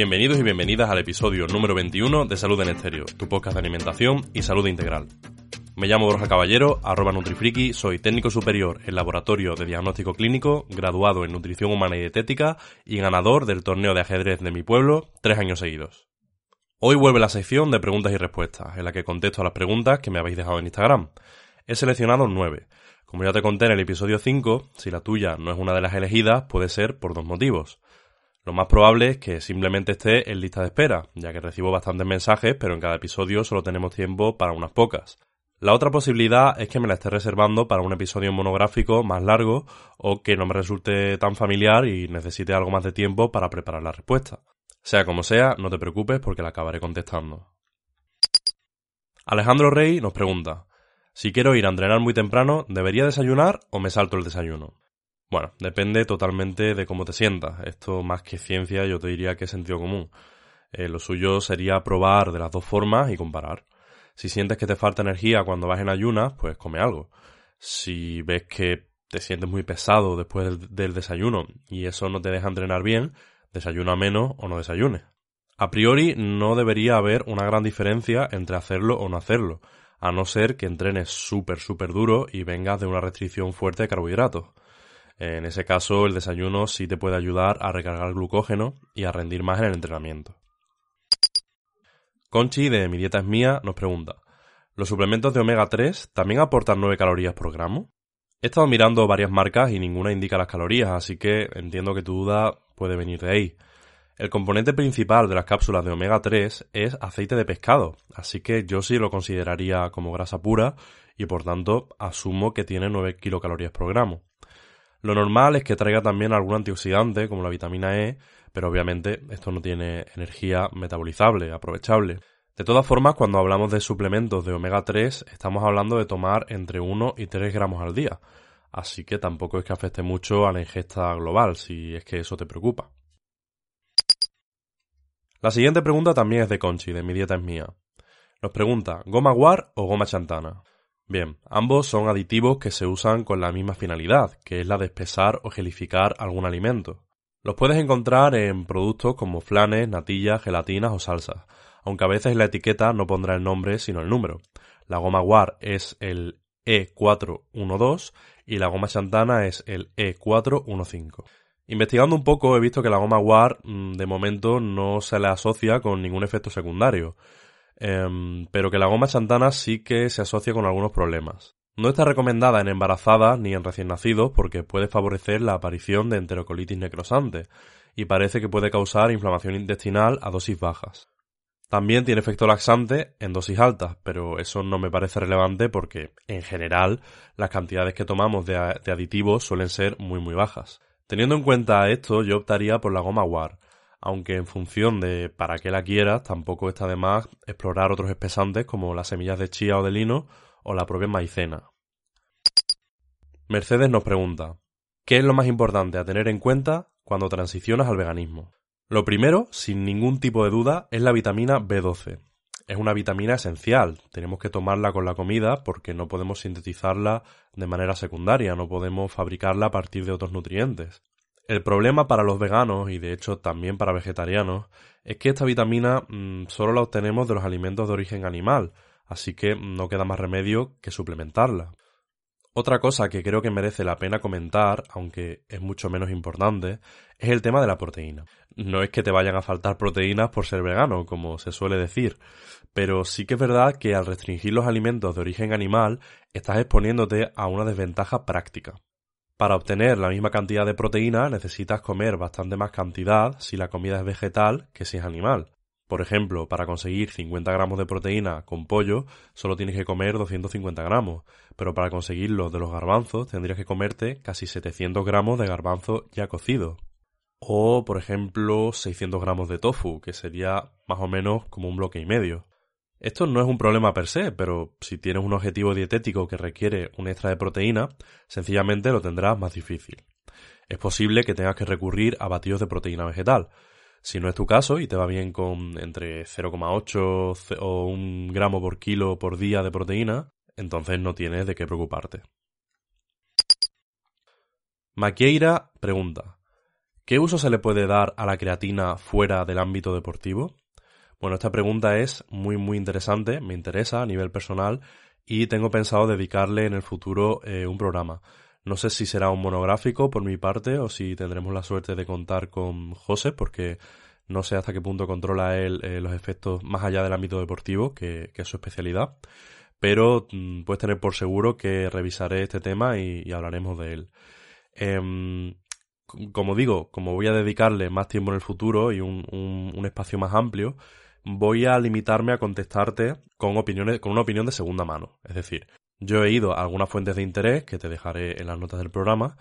Bienvenidos y bienvenidas al episodio número 21 de Salud en Estéreo, tu podcast de alimentación y salud integral. Me llamo Borja Caballero, arroba Nutrifriki, soy técnico superior en laboratorio de diagnóstico clínico, graduado en nutrición humana y dietética y ganador del torneo de ajedrez de mi pueblo tres años seguidos. Hoy vuelve la sección de preguntas y respuestas, en la que contesto a las preguntas que me habéis dejado en Instagram. He seleccionado nueve. Como ya te conté en el episodio 5, si la tuya no es una de las elegidas, puede ser por dos motivos. Lo más probable es que simplemente esté en lista de espera, ya que recibo bastantes mensajes, pero en cada episodio solo tenemos tiempo para unas pocas. La otra posibilidad es que me la esté reservando para un episodio monográfico más largo o que no me resulte tan familiar y necesite algo más de tiempo para preparar la respuesta. Sea como sea, no te preocupes porque la acabaré contestando. Alejandro Rey nos pregunta, si quiero ir a entrenar muy temprano, ¿debería desayunar o me salto el desayuno? Bueno, depende totalmente de cómo te sientas. Esto más que ciencia yo te diría que es sentido común. Eh, lo suyo sería probar de las dos formas y comparar. Si sientes que te falta energía cuando vas en ayunas, pues come algo. Si ves que te sientes muy pesado después del, del desayuno y eso no te deja entrenar bien, desayuna menos o no desayunes. A priori no debería haber una gran diferencia entre hacerlo o no hacerlo, a no ser que entrenes súper súper duro y vengas de una restricción fuerte de carbohidratos. En ese caso, el desayuno sí te puede ayudar a recargar glucógeno y a rendir más en el entrenamiento. Conchi, de Mi Dieta es Mía, nos pregunta, ¿los suplementos de omega 3 también aportan 9 calorías por gramo? He estado mirando varias marcas y ninguna indica las calorías, así que entiendo que tu duda puede venir de ahí. El componente principal de las cápsulas de omega 3 es aceite de pescado, así que yo sí lo consideraría como grasa pura y por tanto asumo que tiene 9 kilocalorías por gramo. Lo normal es que traiga también algún antioxidante, como la vitamina E, pero obviamente esto no tiene energía metabolizable, aprovechable. De todas formas, cuando hablamos de suplementos de omega 3, estamos hablando de tomar entre 1 y 3 gramos al día. Así que tampoco es que afecte mucho a la ingesta global, si es que eso te preocupa. La siguiente pregunta también es de Conchi, de mi dieta es mía. Nos pregunta, ¿goma guar o goma chantana? Bien, ambos son aditivos que se usan con la misma finalidad, que es la de espesar o gelificar algún alimento. Los puedes encontrar en productos como flanes, natillas, gelatinas o salsas, aunque a veces la etiqueta no pondrá el nombre sino el número. La goma guar es el E412 y la goma chantana es el E415. Investigando un poco he visto que la goma guar mm, de momento no se le asocia con ningún efecto secundario, Em, pero que la goma chantana sí que se asocia con algunos problemas. No está recomendada en embarazadas ni en recién nacidos porque puede favorecer la aparición de enterocolitis necrosante y parece que puede causar inflamación intestinal a dosis bajas. También tiene efecto laxante en dosis altas, pero eso no me parece relevante porque, en general, las cantidades que tomamos de aditivos suelen ser muy muy bajas. Teniendo en cuenta esto, yo optaría por la goma WAR, aunque en función de para qué la quieras, tampoco está de más explorar otros espesantes como las semillas de chía o de lino o la propia maicena. Mercedes nos pregunta, ¿qué es lo más importante a tener en cuenta cuando transicionas al veganismo? Lo primero, sin ningún tipo de duda, es la vitamina B12. Es una vitamina esencial, tenemos que tomarla con la comida porque no podemos sintetizarla de manera secundaria, no podemos fabricarla a partir de otros nutrientes. El problema para los veganos y de hecho también para vegetarianos es que esta vitamina mm, solo la obtenemos de los alimentos de origen animal, así que no queda más remedio que suplementarla. Otra cosa que creo que merece la pena comentar, aunque es mucho menos importante, es el tema de la proteína. No es que te vayan a faltar proteínas por ser vegano, como se suele decir, pero sí que es verdad que al restringir los alimentos de origen animal estás exponiéndote a una desventaja práctica. Para obtener la misma cantidad de proteína necesitas comer bastante más cantidad si la comida es vegetal que si es animal. Por ejemplo, para conseguir 50 gramos de proteína con pollo solo tienes que comer 250 gramos, pero para conseguirlo de los garbanzos tendrías que comerte casi 700 gramos de garbanzo ya cocido. O, por ejemplo, 600 gramos de tofu, que sería más o menos como un bloque y medio. Esto no es un problema per se, pero si tienes un objetivo dietético que requiere un extra de proteína, sencillamente lo tendrás más difícil. Es posible que tengas que recurrir a batidos de proteína vegetal. Si no es tu caso y te va bien con entre 0,8 o 1 gramo por kilo por día de proteína, entonces no tienes de qué preocuparte. Maquieira pregunta, ¿qué uso se le puede dar a la creatina fuera del ámbito deportivo? Bueno, esta pregunta es muy muy interesante, me interesa a nivel personal y tengo pensado dedicarle en el futuro eh, un programa. No sé si será un monográfico por mi parte o si tendremos la suerte de contar con José, porque no sé hasta qué punto controla él eh, los efectos más allá del ámbito deportivo, que, es su especialidad. Pero mm, puedes tener por seguro que revisaré este tema y, hablaremos de él. Em, como digo, como voy a dedicarle más tiempo en el futuro y un espacio más amplio, voy a limitarme a contestarte con opiniones, con una opinión de segunda mano. Es decir, yo he ido a algunas fuentes de interés que te dejaré en las notas del programa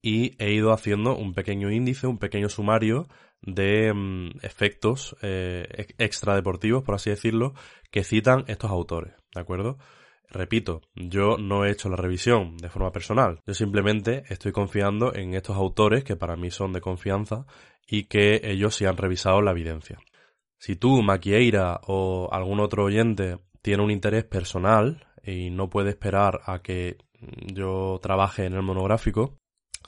y he ido haciendo un pequeño índice, un pequeño sumario de mm, efectos eh, extradeportivos, por así decirlo, que citan estos autores, ¿de acuerdo? Repito, yo no he hecho la revisión de forma personal, yo simplemente estoy confiando en estos autores que para mí son de confianza y que ellos sí han revisado la evidencia. Si tú, Maquieira o algún otro oyente tiene un interés personal y no puede esperar a que yo trabaje en el monográfico,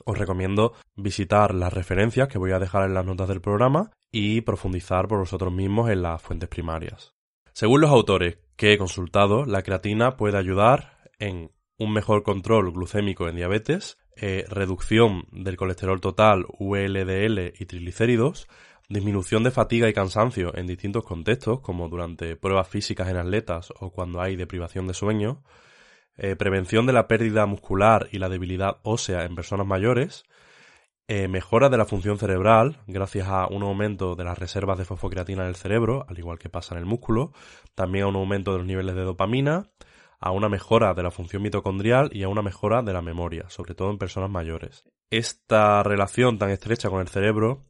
os recomiendo visitar las referencias que voy a dejar en las notas del programa y profundizar por vosotros mismos en las fuentes primarias. Según los autores que he consultado, la creatina puede ayudar en un mejor control glucémico en diabetes, eh, reducción del colesterol total, ULDL y triglicéridos, disminución de fatiga y cansancio en distintos contextos, como durante pruebas físicas en atletas o cuando hay deprivación de sueño, eh, prevención de la pérdida muscular y la debilidad ósea en personas mayores, eh, mejora de la función cerebral gracias a un aumento de las reservas de fosfocreatina en el cerebro, al igual que pasa en el músculo, también a un aumento de los niveles de dopamina, a una mejora de la función mitocondrial y a una mejora de la memoria, sobre todo en personas mayores. Esta relación tan estrecha con el cerebro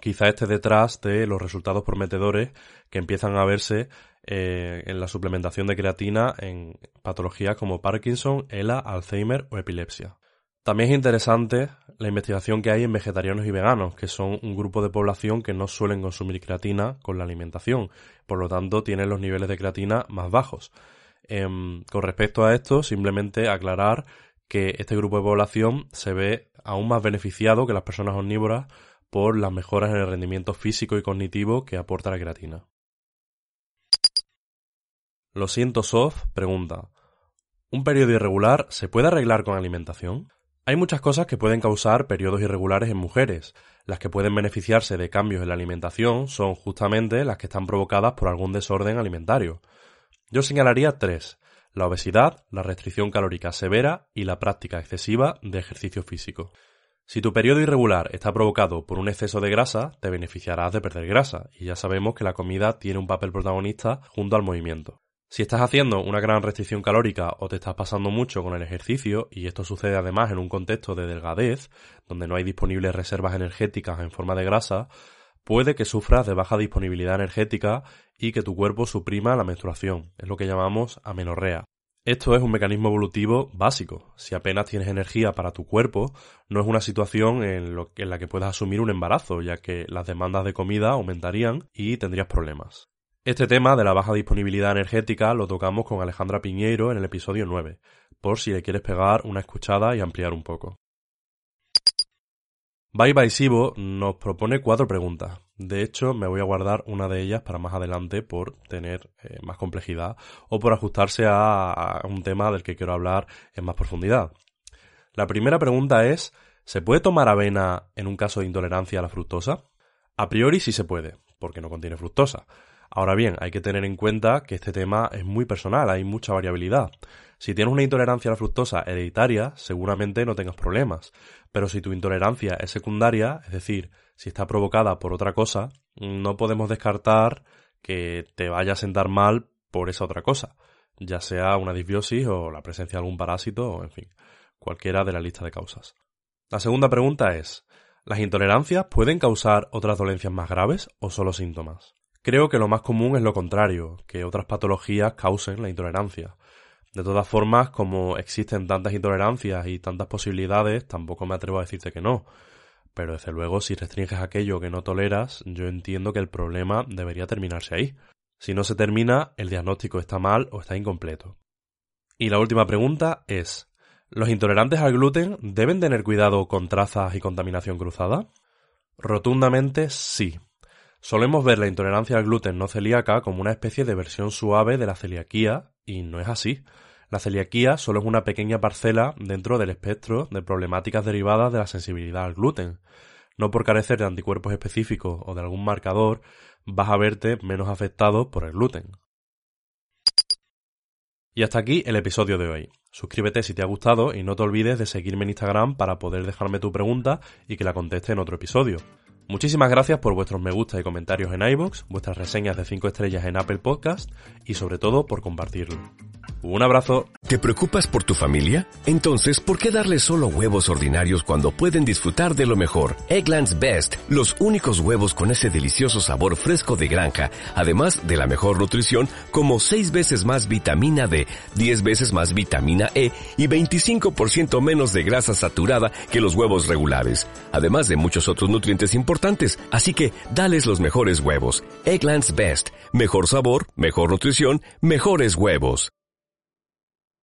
quizá esté detrás de los resultados prometedores que empiezan a verse eh, en la suplementación de creatina en patologías como Parkinson, ELA, Alzheimer o epilepsia. También es interesante la investigación que hay en vegetarianos y veganos, que son un grupo de población que no suelen consumir creatina con la alimentación, por lo tanto tienen los niveles de creatina más bajos. Em, con respecto a esto, simplemente aclarar que este grupo de población se ve aún más beneficiado que las personas omnívoras por las mejoras en el rendimiento físico y cognitivo que aporta la creatina. Lo siento, Sof pregunta: ¿Un periodo irregular se puede arreglar con alimentación? Hay muchas cosas que pueden causar periodos irregulares en mujeres. Las que pueden beneficiarse de cambios en la alimentación son justamente las que están provocadas por algún desorden alimentario. Yo señalaría tres: la obesidad, la restricción calórica severa y la práctica excesiva de ejercicio físico. Si tu periodo irregular está provocado por un exceso de grasa, te beneficiarás de perder grasa, y ya sabemos que la comida tiene un papel protagonista junto al movimiento. Si estás haciendo una gran restricción calórica o te estás pasando mucho con el ejercicio, y esto sucede además en un contexto de delgadez, donde no hay disponibles reservas energéticas en forma de grasa, puede que sufras de baja disponibilidad energética y que tu cuerpo suprima la menstruación, es lo que llamamos amenorrea. Esto es un mecanismo evolutivo básico. Si apenas tienes energía para tu cuerpo, no es una situación en, la que puedas asumir un embarazo, ya que las demandas de comida aumentarían y tendrías problemas. Este tema de la baja disponibilidad energética lo tocamos con Alejandra Piñeiro en el episodio 9, por si le quieres pegar una escuchada y ampliar un poco. Bye Bye Sibo nos propone cuatro preguntas. De hecho, me voy a guardar una de ellas para más adelante por tener eh, más complejidad o por ajustarse a, un tema del que quiero hablar en más profundidad. La primera pregunta es, ¿se puede tomar avena en un caso de intolerancia a la fructosa? A priori sí se puede, porque no contiene fructosa. Ahora bien, hay que tener en cuenta que este tema es muy personal, hay mucha variabilidad. Si tienes una intolerancia a la fructosa hereditaria, seguramente no tengas problemas, pero si tu intolerancia es secundaria, es decir, si está provocada por otra cosa, no podemos descartar que te vaya a sentar mal por esa otra cosa, ya sea una disbiosis o la presencia de algún parásito o en fin, cualquiera de la lista de causas. La segunda pregunta es, ¿las intolerancias pueden causar otras dolencias más graves o solo síntomas? Creo que lo más común es lo contrario, que otras patologías causen la intolerancia. De todas formas, como existen tantas intolerancias y tantas posibilidades, tampoco me atrevo a decirte que no. Pero desde luego, si restringes aquello que no toleras, yo entiendo que el problema debería terminarse ahí. Si no se termina, el diagnóstico está mal o está incompleto. Y la última pregunta es, ¿los intolerantes al gluten deben tener cuidado con trazas y contaminación cruzada? Rotundamente sí. Solemos ver la intolerancia al gluten no celíaca como una especie de versión suave de la celiaquía, y no es así. La celiaquía solo es una pequeña parcela dentro del espectro de problemáticas derivadas de la sensibilidad al gluten. No por carecer de anticuerpos específicos o de algún marcador vas a verte menos afectado por el gluten. Y hasta aquí el episodio de hoy. Suscríbete si te ha gustado y no te olvides de seguirme en Instagram para poder dejarme tu pregunta y que la conteste en otro episodio. Muchísimas gracias por vuestros me gusta y comentarios en iVoox, vuestras reseñas de 5 estrellas en Apple Podcast y sobre todo por compartirlo. Un abrazo. ¿Te preocupas por tu familia? Entonces, ¿por qué darles solo huevos ordinarios cuando pueden disfrutar de lo mejor? Eggland's Best, los únicos huevos con ese delicioso sabor fresco de granja, además de la mejor nutrición, como 6 veces más vitamina D, 10 veces más vitamina E y 25% menos de grasa saturada que los huevos regulares, además de muchos otros nutrientes importantes. Así que, dales los mejores huevos. Eggland's Best, mejor sabor, mejor nutrición, mejores huevos.